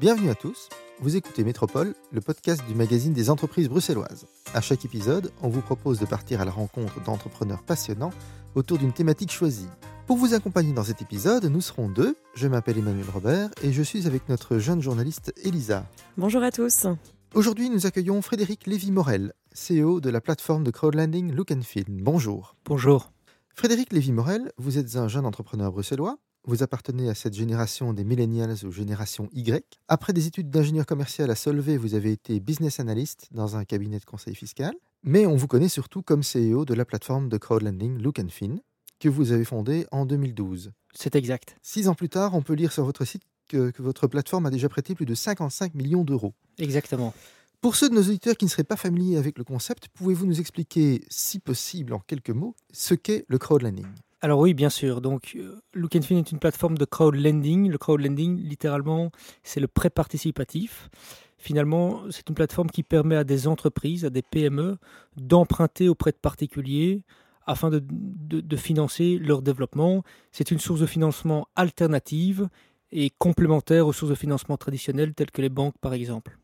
Bienvenue à tous. Vous écoutez Métropole, le podcast du magazine des entreprises bruxelloises. À chaque épisode, on vous propose de partir à la rencontre d'entrepreneurs passionnants autour d'une thématique choisie. Pour vous accompagner dans cet épisode, nous serons deux. Je m'appelle Emmanuel Robert et je suis avec notre jeune journaliste Elisa. Bonjour à tous. Aujourd'hui, nous accueillons Frédéric Lévy-Morel, CEO de la plateforme de crowdlending Look and Feel. Bonjour. Bonjour. Frédéric Lévy-Morel, vous êtes un jeune entrepreneur bruxellois. Vous appartenez à cette génération des millennials ou génération Y. Après des études d'ingénieur commercial à Solvay, vous avez été business analyst dans un cabinet de conseil fiscal. Mais on vous connaît surtout comme CEO de la plateforme de crowdlending Look and Fin, que vous avez fondée en 2012. C'est exact. Six ans plus tard, on peut lire sur votre site que, que votre plateforme a déjà prêté plus de 55 millions d'euros. Exactement. Pour ceux de nos auditeurs qui ne seraient pas familiers avec le concept, pouvez-vous nous expliquer, si possible en quelques mots, ce qu'est le crowdlending? Alors oui, bien sûr. Donc, euh, Look and Fin est une plateforme de crowdlending. Le crowdlending, littéralement, c'est le prêt participatif. Finalement, c'est une plateforme qui permet à des entreprises, à des PME, d'emprunter auprès de particuliers afin de, de, de financer leur développement. C'est une source de financement alternative et complémentaire aux sources de financement traditionnelles telles que les banques, par exemple.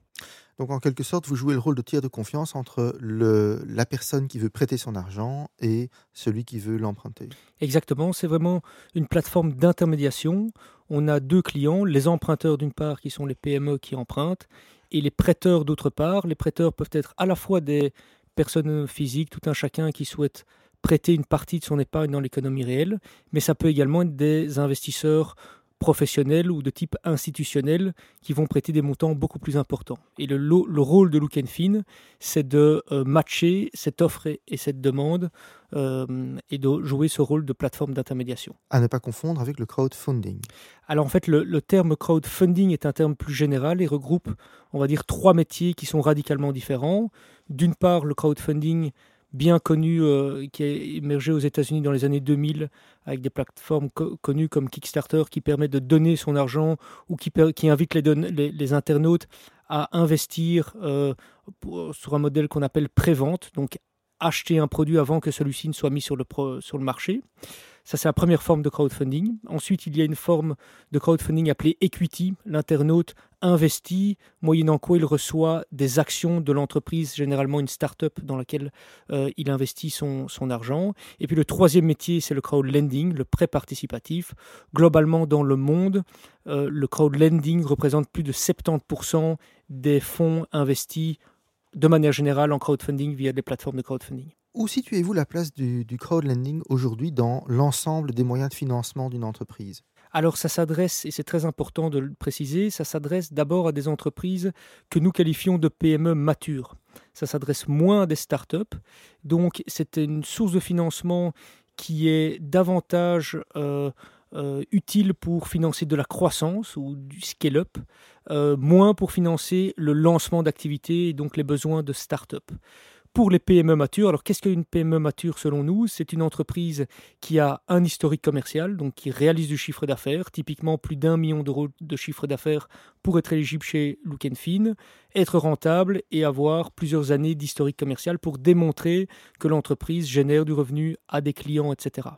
Donc en quelque sorte, vous jouez le rôle de tiers de confiance entre le, la personne qui veut prêter son argent et celui qui veut l'emprunter. Exactement, c'est vraiment une plateforme d'intermédiation. On a deux clients, les emprunteurs d'une part qui sont les PME qui empruntent et les prêteurs d'autre part. Les prêteurs peuvent être à la fois des personnes physiques, tout un chacun qui souhaite prêter une partie de son épargne dans l'économie réelle, mais ça peut également être des investisseurs professionnels ou de type institutionnel qui vont prêter des montants beaucoup plus importants. Et le, le rôle de Look Fin, c'est de euh, matcher cette offre et, et cette demande euh, et de jouer ce rôle de plateforme d'intermédiation. À ne pas confondre avec le crowdfunding. Alors en fait, le, le, terme crowdfunding est un terme plus général et regroupe, on va dire, trois métiers qui sont radicalement différents. D'une part, le crowdfunding bien connu euh, qui a émergé aux États-Unis dans les années 2000 avec des plateformes co connues comme Kickstarter qui permet de donner son argent ou qui, qui invite les, internautes à investir euh, sur un modèle qu'on appelle prévente, donc acheter un produit avant que celui-ci ne soit mis sur le marché. Ça, c'est la première forme de crowdfunding. Ensuite, il y a une forme de crowdfunding appelée equity. L'internaute investit, moyennant quoi il reçoit des actions de l'entreprise, généralement une start-up dans laquelle euh, il investit son, argent. Et puis le troisième métier, c'est le crowdlending, le prêt participatif. Globalement, dans le monde, euh, le crowdlending représente plus de 70% des fonds investis de manière générale en crowdfunding via des plateformes de crowdfunding. Où situez-vous la place du, du crowdlending aujourd'hui dans l'ensemble des moyens de financement d'une entreprise? Alors ça s'adresse, et c'est très important de le préciser, ça s'adresse d'abord à des entreprises que nous qualifions de PME matures. Ça s'adresse moins à des startups. Donc c'est une source de financement qui est davantage euh, euh, utile pour financer de la croissance ou du scale-up, euh, moins pour financer le lancement d'activités et donc les besoins de start-up pour les PME matures. Alors qu'est-ce qu'une PME mature selon nous? C'est une entreprise qui a un historique commercial, donc qui réalise du chiffre d'affaires, typiquement plus d'un million d'euros de chiffre d'affaires pour être éligible chez Look être rentable et avoir plusieurs années d'historique commercial pour démontrer que l'entreprise génère du revenu à des clients, etc.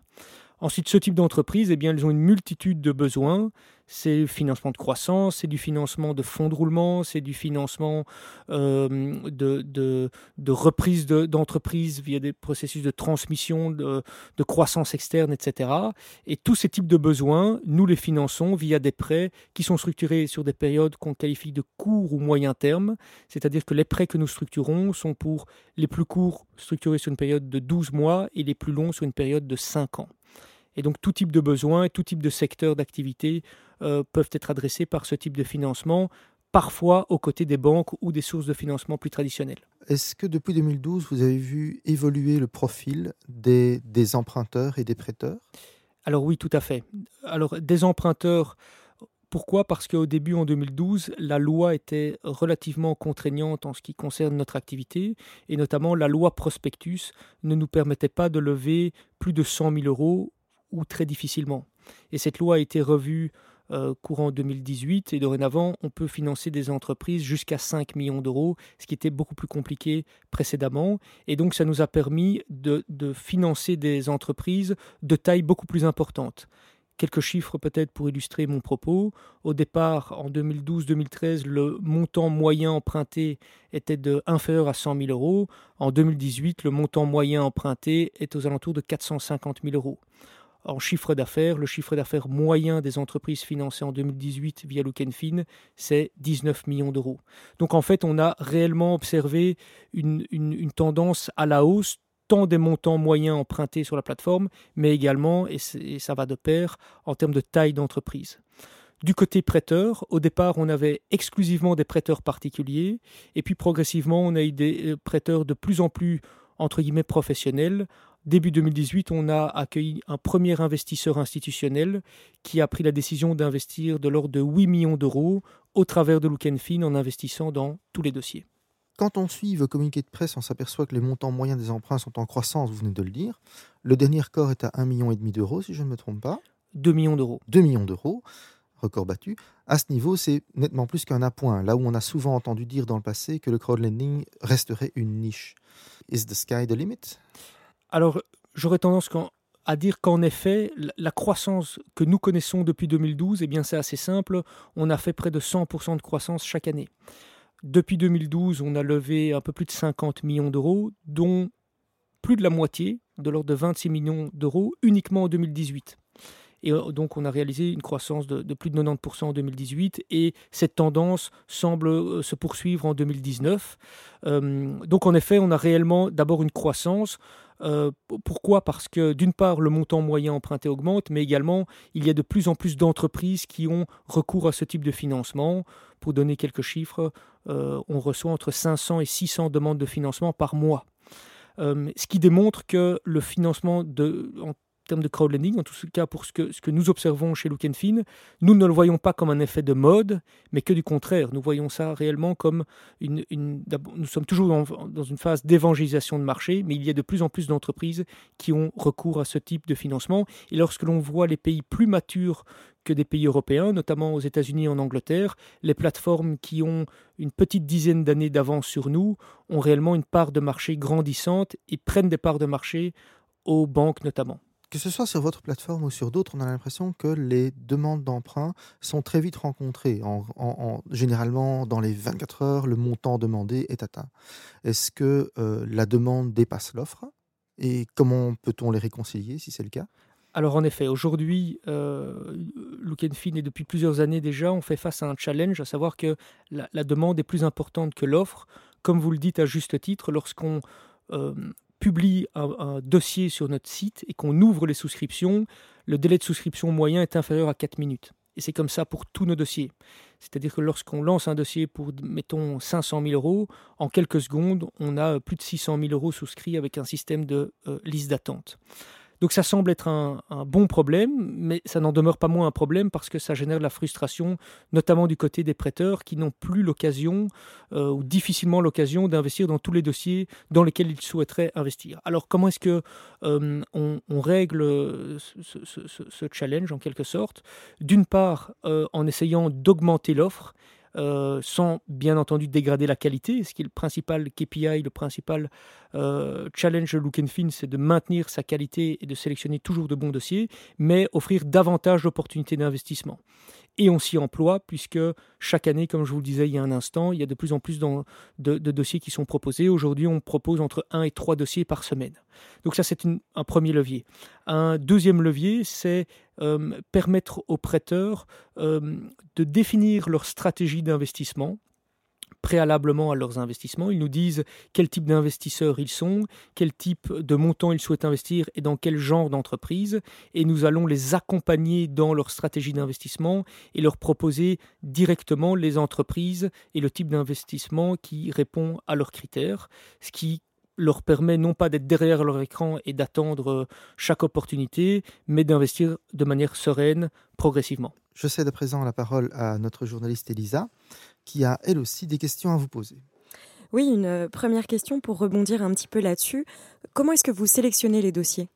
Ensuite, ce type d'entreprise, eh bien, elles ont une multitude de besoins. C'est financement de croissance, c'est du financement de fonds de roulement, c'est du financement euh, de, de, de, reprise d'entreprise de, via des processus de transmission, de, de, croissance externe, etc. Et tous ces types de besoins, nous les finançons via des prêts qui sont structurés sur des périodes qu'on qualifie de court ou moyen terme. C'est-à-dire que les prêts que nous structurons sont pour les plus courts structurés sur une période de 12 mois et les plus longs sur une période de 5 ans. Et donc tout type de besoins et tout type de secteur d'activité euh, peuvent être adressés par ce type de financement, parfois aux côtés des banques ou des sources de financement plus traditionnelles. Est-ce que depuis 2012, vous avez vu évoluer le profil des, des emprunteurs et des prêteurs? Alors oui, tout à fait. Alors des emprunteurs, pourquoi? Parce qu'au début, en 2012, la loi était relativement contraignante en ce qui concerne notre activité, et notamment la loi prospectus ne nous permettait pas de lever plus de 100 000 euros ou très difficilement. Et cette loi a été revue euh, courant 2018 et dorénavant on peut financer des entreprises jusqu'à 5 millions d'euros, ce qui était beaucoup plus compliqué précédemment. Et donc ça nous a permis de, de financer des entreprises de taille beaucoup plus importante. quelques chiffres peut-être pour illustrer mon propos. Au départ, en 2012-2013, le montant moyen emprunté était de inférieur à 100 000 euros. En 2018, le montant moyen emprunté est aux alentours de 450 000 euros. En chiffre d'affaires, le chiffre d'affaires moyen des entreprises financées en 2018 via Fin, c'est 19 millions d'euros. Donc en fait, on a réellement observé une, tendance à la hausse tant des montants moyens empruntés sur la plateforme, mais également, et, ça va de pair, en termes de taille d'entreprise. Du côté prêteur, au départ, on avait exclusivement des prêteurs particuliers, et puis progressivement, on a eu des euh, prêteurs de plus en plus, entre guillemets, professionnels. Début 2018, on a accueilli un premier investisseur institutionnel qui a pris la décision d'investir de l'ordre de 8 millions d'euros au travers de Fin en investissant dans tous les dossiers. Quand on suit vos communiqués de presse, on s'aperçoit que les montants moyens des emprunts sont en croissance, vous venez de le dire. Le dernier record est à 1,5 million d'euros, si je ne me trompe pas. 2 millions d'euros. 2 millions d'euros, record battu. À ce niveau, c'est nettement plus qu'un appoint, là où on a souvent entendu dire dans le passé que le crowdlending resterait une niche. Is the sky the limit? Alors, j'aurais tendance à dire qu'en effet, la croissance que nous connaissons depuis 2012, eh bien c'est assez simple. On a fait près de 100% de croissance chaque année. Depuis 2012, on a levé un peu plus de 50 millions d'euros, dont plus de la moitié, de l'ordre de 26 millions d'euros, uniquement en 2018. Et euh, donc on a réalisé une croissance de, plus de 90% en 2018 et cette tendance semble euh, se poursuivre en 2019. Euh, donc en effet, on a réellement d'abord une croissance. Pourquoi? Parce que d'une part, le montant moyen emprunté augmente, mais également, il y a de plus en plus d'entreprises qui ont recours à ce type de financement. Pour donner quelques chiffres, euh, on reçoit entre 500 et 600 demandes de financement par mois. Euh, ce qui démontre que le financement de, termes de crowdlending, en tout cas pour ce que, nous observons chez Look Fin, nous ne le voyons pas comme un effet de mode, mais que du contraire. Nous voyons ça réellement comme une... nous sommes toujours dans, dans une phase d'évangélisation de marché, mais il y a de plus en plus d'entreprises qui ont recours à ce type de financement. Et lorsque l'on voit les pays plus matures que des pays européens, notamment aux États-Unis et en Angleterre. Les plateformes qui ont une petite dizaine d'années d'avance sur nous ont réellement une part de marché grandissante et prennent des parts de marché aux banques notamment. Que ce soit sur votre plateforme ou sur d'autres, on a l'impression que les demandes d'emprunt sont très vite rencontrées. En, généralement, dans les 24 heures, le montant demandé est atteint. Est-ce que euh, la demande dépasse l'offre? Et comment peut-on les réconcilier si c'est le cas? Alors en effet, aujourd'hui, euh, Look et depuis plusieurs années déjà, on fait face à un challenge, à savoir que la, demande est plus importante que l'offre. Comme vous le dites à juste titre, lorsqu'on euh, publie un, dossier sur notre site et qu'on ouvre les souscriptions, le délai de souscription moyen est inférieur à 4 minutes. Et c'est comme ça pour tous nos dossiers. C'est-à-dire que lorsqu'on lance un dossier pour, mettons, 500 000 euros, en quelques secondes, on a plus de 600 000 euros souscrits avec un système de euh, liste d'attente. Donc ça semble être un, bon problème, mais ça n'en demeure pas moins un problème parce que ça génère de la frustration, notamment du côté des prêteurs qui n'ont plus l'occasion euh, ou difficilement l'occasion d'investir dans tous les dossiers dans lesquels ils souhaiteraient investir. Alors comment est-ce que euh, on, règle ce, challenge en quelque sorte? D'une part, euh, en essayant d'augmenter l'offre euh, sans bien entendu dégrader la qualité. Ce qui est le principal KPI, le principal euh, challenge de Look Fin, c'est de maintenir sa qualité et de sélectionner toujours de bons dossiers, mais offrir davantage d'opportunités d'investissement et on s'y emploie puisque chaque année, comme je vous le disais il y a un instant, il y a de plus en plus de, dossiers qui sont proposés. Aujourd'hui, on propose entre 1 et 3 dossiers par semaine. Donc ça, c'est un premier levier. Un deuxième levier, c'est euh, permettre aux prêteurs euh, de définir leur stratégie d'investissement préalablement à leurs investissements. Ils nous disent quel type d'investisseurs ils sont, quel type de montant ils souhaitent investir et dans quel genre d'entreprise. Et nous allons les accompagner dans leur stratégie d'investissement et leur proposer directement les entreprises et le type d'investissement qui répond à leurs critères, ce qui leur permet non pas d'être derrière leur écran et d'attendre chaque opportunité, mais d'investir de manière sereine, progressivement. Je cède à présent la parole à notre journaliste Elisa qui a elle aussi des questions à vous poser. Oui, une euh, première question pour rebondir un petit peu là-dessus. Comment est-ce que vous sélectionnez les dossiers?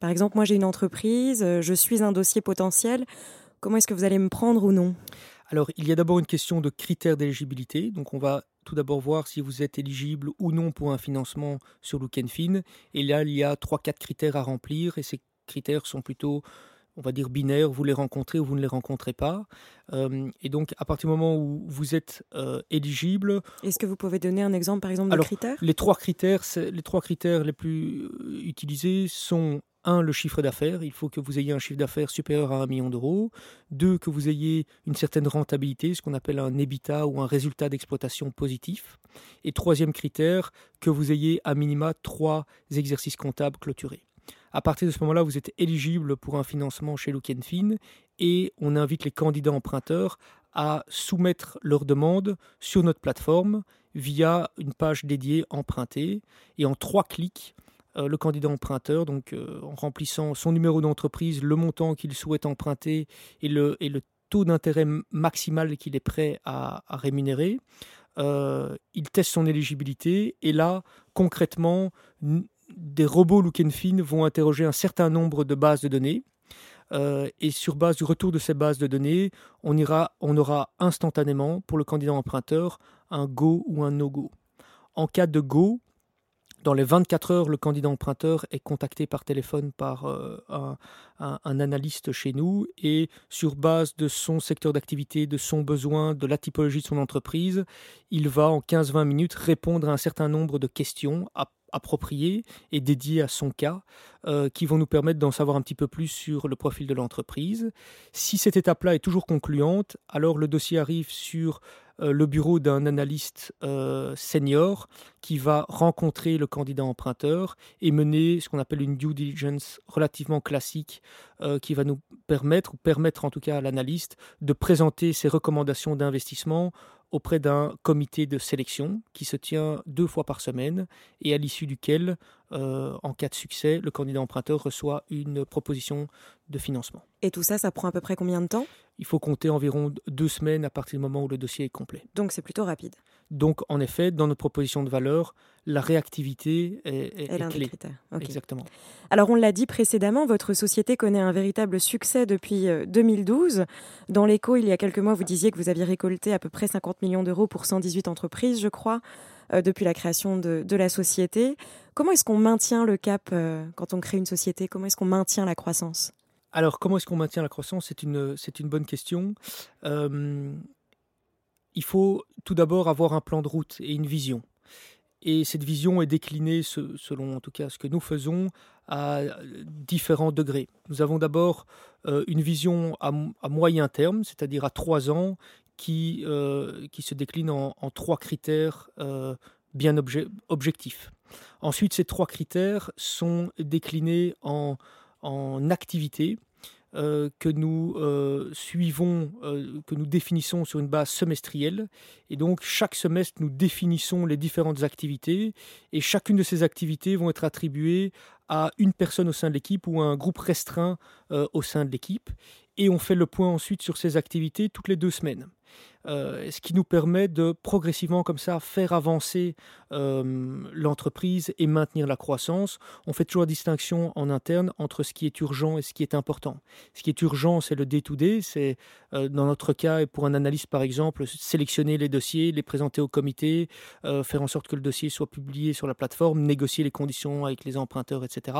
Par exemple, moi j'ai une entreprise, euh, je suis un dossier potentiel. Comment est-ce que vous allez me prendre ou non? Alors, il y a d'abord une question de critères d'éligibilité. Donc, on va tout d'abord voir si vous êtes éligible ou non pour un financement sur Look Fin. Et là, il y a 3-4 critères à remplir et ces critères sont plutôt on va dire binaires, vous les rencontrez ou vous ne les rencontrez pas. et donc, à partir du moment où vous êtes éligible. Est-ce que vous pouvez donner un exemple, par exemple, de critères? les trois critères, les trois critères les plus utilisés sont un, le chiffre d'affaires. Il faut que vous ayez un chiffre d'affaires supérieur à un million d'euros. Deux, que vous ayez une certaine rentabilité, ce qu'on appelle un EBITDA ou un résultat d'exploitation positif. Et troisième critère, que vous ayez à minima trois exercices comptables clôturés. À partir de ce moment-là, vous êtes éligible pour un financement chez Look Fin et on invite les candidats emprunteurs à soumettre leur demande sur notre plateforme via une page dédiée empruntée. Et en trois clics, euh, le candidat emprunteur, donc euh, en remplissant son numéro d'entreprise, le montant qu'il souhaite emprunter et le, taux d'intérêt maximal qu'il est prêt à, rémunérer. Euh, il teste son éligibilité et là, concrètement, des robots Look Fin vont interroger un certain nombre de bases de données. et sur base du retour de ces bases de données, on, ira, on aura instantanément pour le candidat emprunteur un go ou un no-go. En cas de go, dans les 24 heures, le candidat emprunteur est contacté par téléphone par euh, un, analyste chez nous et sur base de son secteur d'activité, de son besoin, de la typologie de son entreprise, il va en 15-20 minutes répondre à un certain nombre de questions appropriées et dédiées à son cas euh, qui vont nous permettre d'en savoir un petit peu plus sur le profil de l'entreprise. Si cette étape-là est toujours concluante, alors le dossier arrive sur euh, le bureau d'un analyste euh, senior qui va rencontrer le candidat emprunteur et mener ce qu'on appelle une due diligence relativement classique qui va nous permettre, ou permettre en tout cas à l'analyste, de présenter ses recommandations d'investissement auprès d'un comité de sélection qui se tient deux fois par semaine et à l'issue duquel, en cas de succès, le candidat emprunteur reçoit une proposition de financement. Et tout ça, ça prend à peu près combien de temps? Il faut compter environ deux semaines à partir du moment où le dossier est complet. Donc c'est plutôt rapide. Donc en effet, dans notre proposition de valeur, la réactivité est, est, clé. Exactement. Alors on l'a dit précédemment, votre société connaît un véritable succès depuis 2012. Euh, dans l'écho, il y a quelques mois, vous disiez que vous aviez récolté à peu près 50 millions d'euros pour 118 entreprises, je crois, euh, depuis la création de, la société. Comment est-ce qu'on maintient le cap euh, quand on crée une société? Comment est-ce qu'on maintient la croissance? Alors, comment est-ce qu'on maintient la croissance? C'est une, c'est une bonne question. Euh, il faut tout d'abord avoir un plan de route et une vision. Et cette vision est déclinée, selon en tout cas ce que nous faisons, à différents degrés. Nous avons d'abord euh, une vision à, moyen terme, c'est-à-dire à trois ans, qui, euh, qui se décline en, trois critères bien objectifs. Ensuite, ces trois critères sont déclinés en en activité euh, que nous euh, suivons, euh, que nous définissons sur une base semestrielle. Et donc, chaque semestre, nous définissons les différentes activités et chacune de ces activités vont être attribuées à une personne au sein de l'équipe ou à un groupe restreint au sein de l'équipe. Et on fait le point ensuite sur ces activités toutes les deux semaines. Euh, ce qui nous permet de progressivement comme ça faire avancer euh, l'entreprise et maintenir la croissance. On fait toujours la distinction en interne entre ce qui est urgent et ce qui est important. Ce qui est urgent, c'est le day-to-day, c'est euh, dans notre cas et pour un analyste par exemple, sélectionner les dossiers, les présenter au comité, faire en sorte que le dossier soit publié sur la plateforme, négocier les conditions avec les emprunteurs, etc.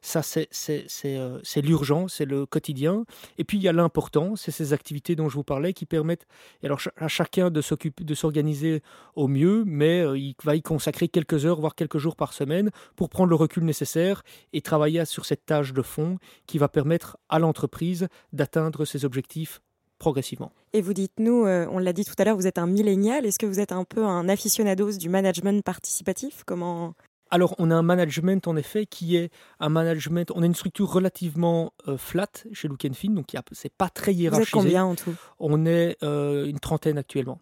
Ça, c'est l'urgent, c'est le quotidien. Et puis il y a l'important, c'est ces activités dont je vous parlais qui permettent, et alors à chacun de s'occuper, de s'organiser au mieux, mais euh, il va y consacrer quelques heures, voire quelques jours par semaine, pour prendre le recul nécessaire et travailler sur cette tâche de fond qui va permettre à l'entreprise d'atteindre ses objectifs progressivement. Et vous dites, nous, euh, on l'a dit tout à l'heure, vous êtes un millénial. Est-ce que vous êtes un peu un aficionados du management participatif? Comment alors, on a un management, en effet, qui est un management. On a une structure relativement euh, flat chez Look Fin, donc c'est pas très hiérarchisé. Vous êtes combien en tout? On est euh, une trentaine actuellement.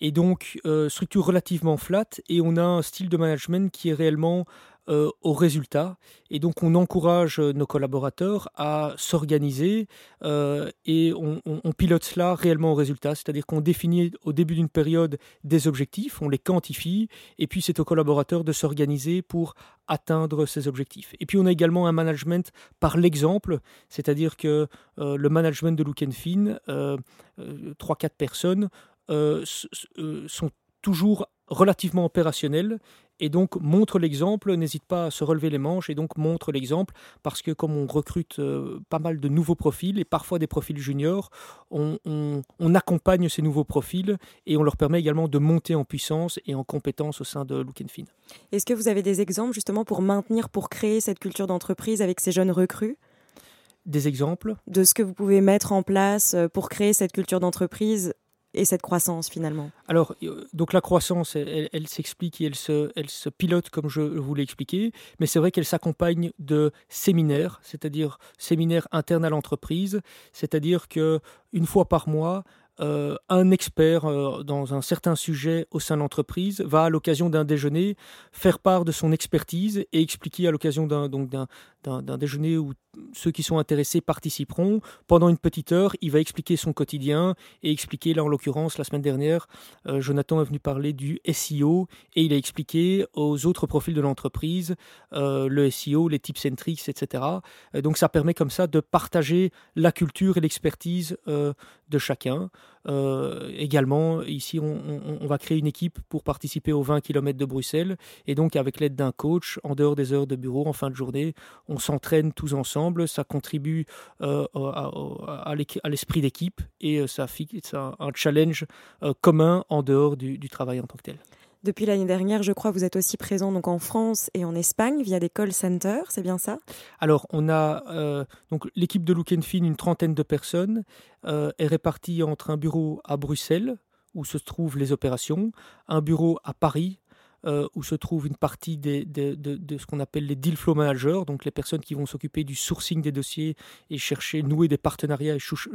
Et donc, euh, structure relativement flat, et on a un style de management qui est réellement euh, au résultat. Et donc on encourage euh, nos collaborateurs à s'organiser euh, et on, pilote cela réellement au résultat. C'est-à-dire qu'on définit au début d'une période des objectifs, on les quantifie, et puis c'est aux collaborateurs de s'organiser pour atteindre ces objectifs. Et puis on a également un management par l'exemple, c'est-à-dire que le management de Look Fin, 3-4 personnes, sont toujours relativement opérationnel et donc montre l'exemple, n'hésite pas à se relever les manches et donc montre l'exemple parce que comme on recrute euh, pas mal de nouveaux profils et parfois des profils juniors, on, accompagne ces nouveaux profils et on leur permet également de monter en puissance et en compétence au sein de Look Fin. Est-ce que vous avez des exemples justement pour maintenir, pour créer cette culture d'entreprise avec ces jeunes recrues? Des exemples? De ce que vous pouvez mettre en place euh, pour créer cette culture d'entreprise et cette croissance finalement Alors, euh, donc la croissance, elle, s'explique et elle se, elle se pilote comme je vous l'ai expliqué, mais c'est vrai qu'elle s'accompagne de séminaires, c'est-à-dire séminaires internes à l'entreprise, c'est-à-dire que une fois par mois, euh, un expert euh, dans un certain sujet au sein de l'entreprise va, à l'occasion d'un déjeuner, faire part de son expertise et expliquer à l'occasion d'un déjeuner où ceux qui sont intéressés participeront. Pendant une petite heure, il va expliquer son quotidien et expliquer, là en l'occurrence, la semaine dernière, euh, Jonathan est venu parler du SEO et il a expliqué aux autres profils de l'entreprise le SEO, les tips and tricks, etc. Donc ça permet comme ça de partager la culture et l'expertise de chacun. Également, ici, on, va créer une équipe pour participer aux 20 km de Bruxelles et donc avec l'aide d'un coach, en dehors des heures de bureau, en fin de journée, on s'entraîne tous ensemble, ça contribue euh, à, l'esprit d'équipe et euh, ça fixe un, challenge euh, commun en dehors du, travail en tant que tel. Depuis l'année dernière, je crois, vous êtes aussi présent donc en France et en Espagne via des call centers, c'est bien ça? Alors, on a donc l'équipe de Look Fin, une trentaine de personnes, est répartie entre un bureau à Bruxelles où se trouvent les opérations, un bureau à Paris euh, où se trouve une partie des, de, de, ce qu'on appelle les deal flow managers, donc les personnes qui vont s'occuper du sourcing des dossiers et chercher, nouer des partenariats et sourcer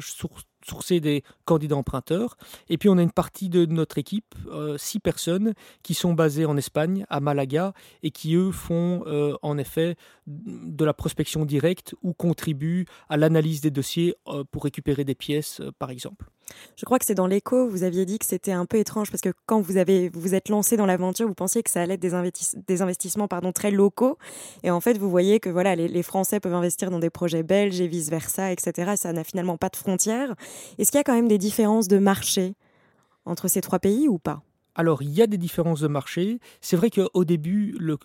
des candidats emprunteurs. Et puis on a une partie de notre équipe, euh, six personnes, qui sont basées en Espagne, à Malaga, et qui eux font euh, en effet de la prospection directe ou contribuent à l'analyse des dossiers euh, pour récupérer des pièces, par exemple. Je crois que c'est dans l'écho, vous aviez dit que c'était un peu étrange parce que quand vous avez vous, êtes lancé dans l'aventure, vous pensiez que ça allait être des, investissements pardon, très locaux. Et en fait, vous voyez que voilà, les Français peuvent investir dans des projets belges et vice-versa, etc. Ça n'a finalement pas de frontières. Est-ce qu'il y a quand même des différences de marché entre ces trois pays ou pas? Alors, il y a des différences de marché. C'est vrai qu'au début, le,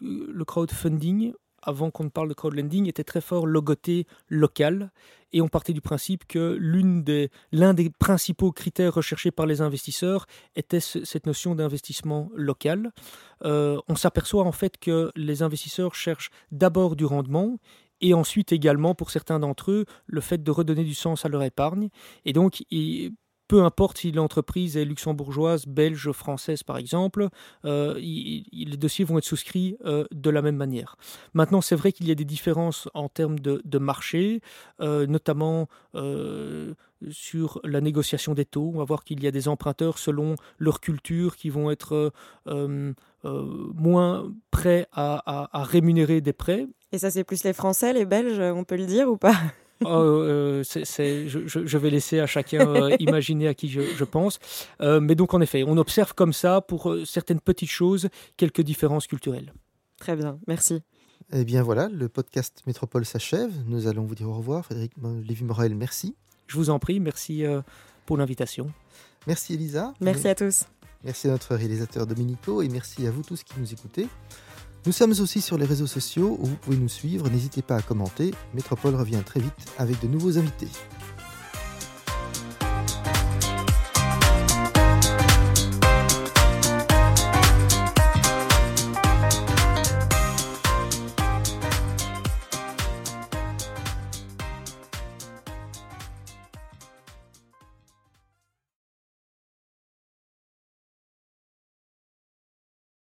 crowdfunding, avant qu'on ne parle de crowdlending, était très fort logoté local. Et on partait du principe que l'un des, principaux critères recherchés par les investisseurs était cette notion d'investissement local. Euh, on s'aperçoit en fait que les investisseurs cherchent d'abord du rendement et ensuite également pour certains d'entre eux le fait de redonner du sens à leur épargne. Et donc, peu importe si l'entreprise est luxembourgeoise, belge, française par exemple, euh, les dossiers vont être souscrits euh, de la même manière. Maintenant, c'est vrai qu'il y a des différences en termes de, marché, euh, notamment sur la négociation des taux. On va voir qu'il y a des emprunteurs selon leur culture qui vont être moins prêts à rémunérer des prêts et ça, c'est plus les Français, les Belges, on peut le dire ou pas? Oh, euh, je, vais laisser à chacun euh, imaginer à qui je, pense. Euh, mais donc, en effet, on observe comme ça, pour certaines petites choses, quelques différences culturelles. Très bien, merci. Eh bien voilà, le podcast Métropole s'achève. Nous allons vous dire au revoir. Frédéric Lévy-Morel, merci. Je vous en prie, merci pour l'invitation. Merci Elisa. Merci à tous. Merci à notre réalisateur Dominico et merci à vous tous qui nous écoutez. Nous sommes aussi sur les réseaux sociaux où vous pouvez nous suivre. N'hésitez pas à commenter. Métropole revient très vite avec de nouveaux invités.